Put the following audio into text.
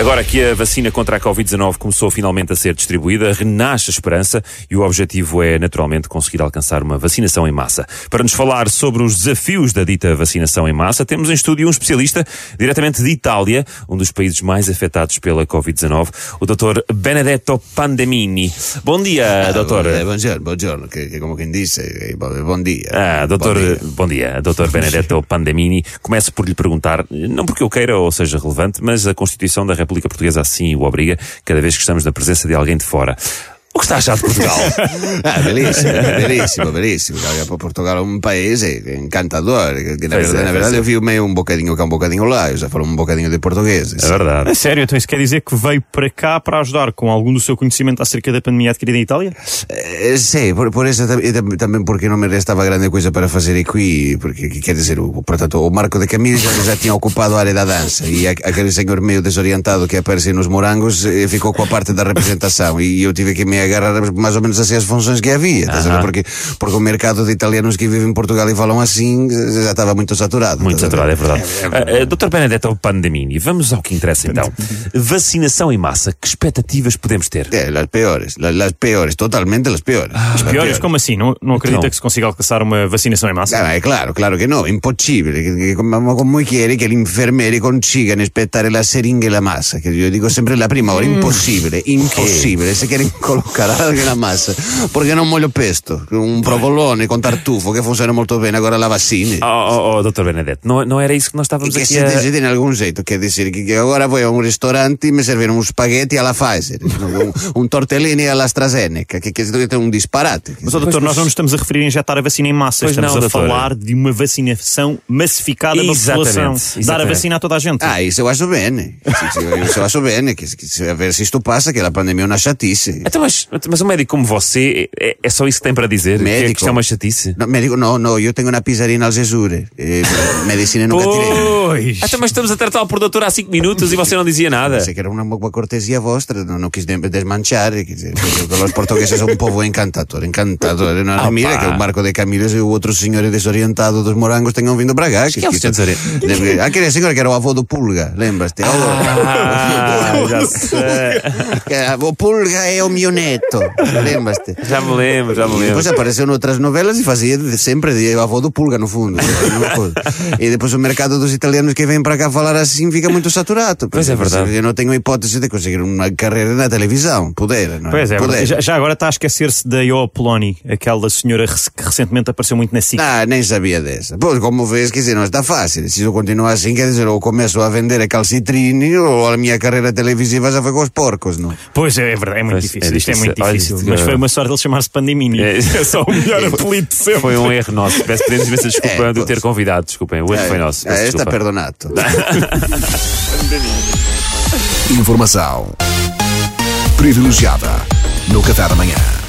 Agora que a vacina contra a Covid-19 começou finalmente a ser distribuída, renasce a esperança e o objetivo é, naturalmente, conseguir alcançar uma vacinação em massa. Para nos falar sobre os desafios da dita vacinação em massa, temos em estúdio um especialista diretamente de Itália, um dos países mais afetados pela Covid-19, o Dr. Benedetto Pandemini. Bom dia, doutor. Eh, buongiorno, buongiorno, che, che come quem disse, buon dia. Ah, doutor, Bom dia. bom dia, doutor Benedetto Pandemini. Começo por lhe perguntar, não porque eu queira ou seja relevante, mas a Constituição da República Portuguesa assim o obriga, cada vez que estamos na presença de alguém de fora. O que está a achar de Portugal? Ah, bellissimo, bellissimo, bellissimo. Perché Portogallo è un paese encantador. Que na, Pois é, verdade, na verdade é. eu vi meio um bocadinho cá, um bocadinho lá. Eu já falo um bocadinho de português. É verdade. A sério, então isso quer dizer que veio para cá para ajudar com algum do seu conhecimento acerca da pandemia adquirida em Itália? Eh, sì, por, por tam- também porque non me restava grande coisa para fazer qui, porque que quer dizer, o, portanto, o Marco de Camilo já, já tinha ocupado a área da dança e a, aquele senhor meio desorientado que aparece nos morangos eh, ficou com a parte da representação e eu tive que me agarrar mais ou menos assim as funções que havia, a porque, porque o mercado de italianos que vivem em Portugal e falam assim eh, já estava muito saturado. Muito a saturado, é verdade. Ah, ah, Dr. Benedetto Pandemini, vamos ao que interessa então. Vacinação em massa, que expectativas podemos ter? Eh, las peores, las, las peores, totalmente las peores. As piores, como assim? Não, não acredita Então. que se consiga alcançar uma vacinação em massa? Ah, è claro, claro. Che, che, ma ma come chiede che gli infermieri consigano aspettare la seringa e la massa? Che io dico sempre la prima ora, impossibile, impossibile. Se quieren colocar algo nella massa, perché non voglio pesto, un provolone con tartufo che funziona molto bene, agora la vaccina. Oh, oh, oh, Dr. Benedetto, não, não era isso que nós E estávamos che aqui si a... decide in alcun jeito, che dice che, che ora voi a un ristorante e mi servono un spaghetti alla Pfizer, un, un tortellini all'AstraZeneca, che, che è un disparate. Mas, ó, doutor, nós não nos estamos a referir a injetar a vacina em massa, Pois estamos não, a falar de uma vacinação massificada da população. Dar a vacina a toda a gente. Ah, isso eu acho sì, Isso eu acho che, che se, a ver se isto passa, que a pandemia é uma chatice. Então, mas, mas um médico como você, é, é só isso que tem para dizer? Que, é que Médico. isto é uma chatice? No, médico, no, no, io tengo una pizzerina al Gesure. Eh, medicina nunca tirei. Pois! Ah, então, mas estamos a tratá-lo por doutor há 5 minutos e você não dizia nada. Pensei que era una, uma cortesia vostra, non, non quis de- desmanchar. que- que- que Os portugueses son un povo encantador, encantador. Non, Ah, mira pá. que o Marco de Camilles e o outro senhor desorientado dos morangos tenham vindo para cá. que é o senhor desorientado? Aquele senhor que era o avô do Pulga, lembras-te? Ah, sei. Que o Pulga é o mio neto, lembras-te? Já me lembro, já me E lembro. depois apareceu noutras novelas e fazia sempre de avô do Pulga, no fundo. e depois o mercado dos italianos que vêm para cá falar assim fica muito saturado. Pois é verdade. Eu não tenho hipótese de conseguir uma carreira na televisão. Pudera, não Pois é, Pudera. já, já agora está a esquecer-se da Io Poloni, aquela senhora que recentemente apareceu muito na SIC. Ah, nem sabia dessa. Pois, como vês, quer dizer, não está fácil. Se eu continuar assim, quer dizer, ou começo a vender a calcitrine ou a minha carreira televisiva já foi com os porcos, não? Pois é, é verdade, é muito Pois, difícil. é Isto é muito difícil. Olha, difícil. Mas foi uma sorte ele chamar-se Pandemini. É. É só o melhor apelido de sempre. Foi um erro nosso. Peço pedimos imensa desculpa É, de o ter convidado. Desculpem, o erro foi nosso. Peço está desculpa. perdonato. Informação privilegiada no Café da Manhã.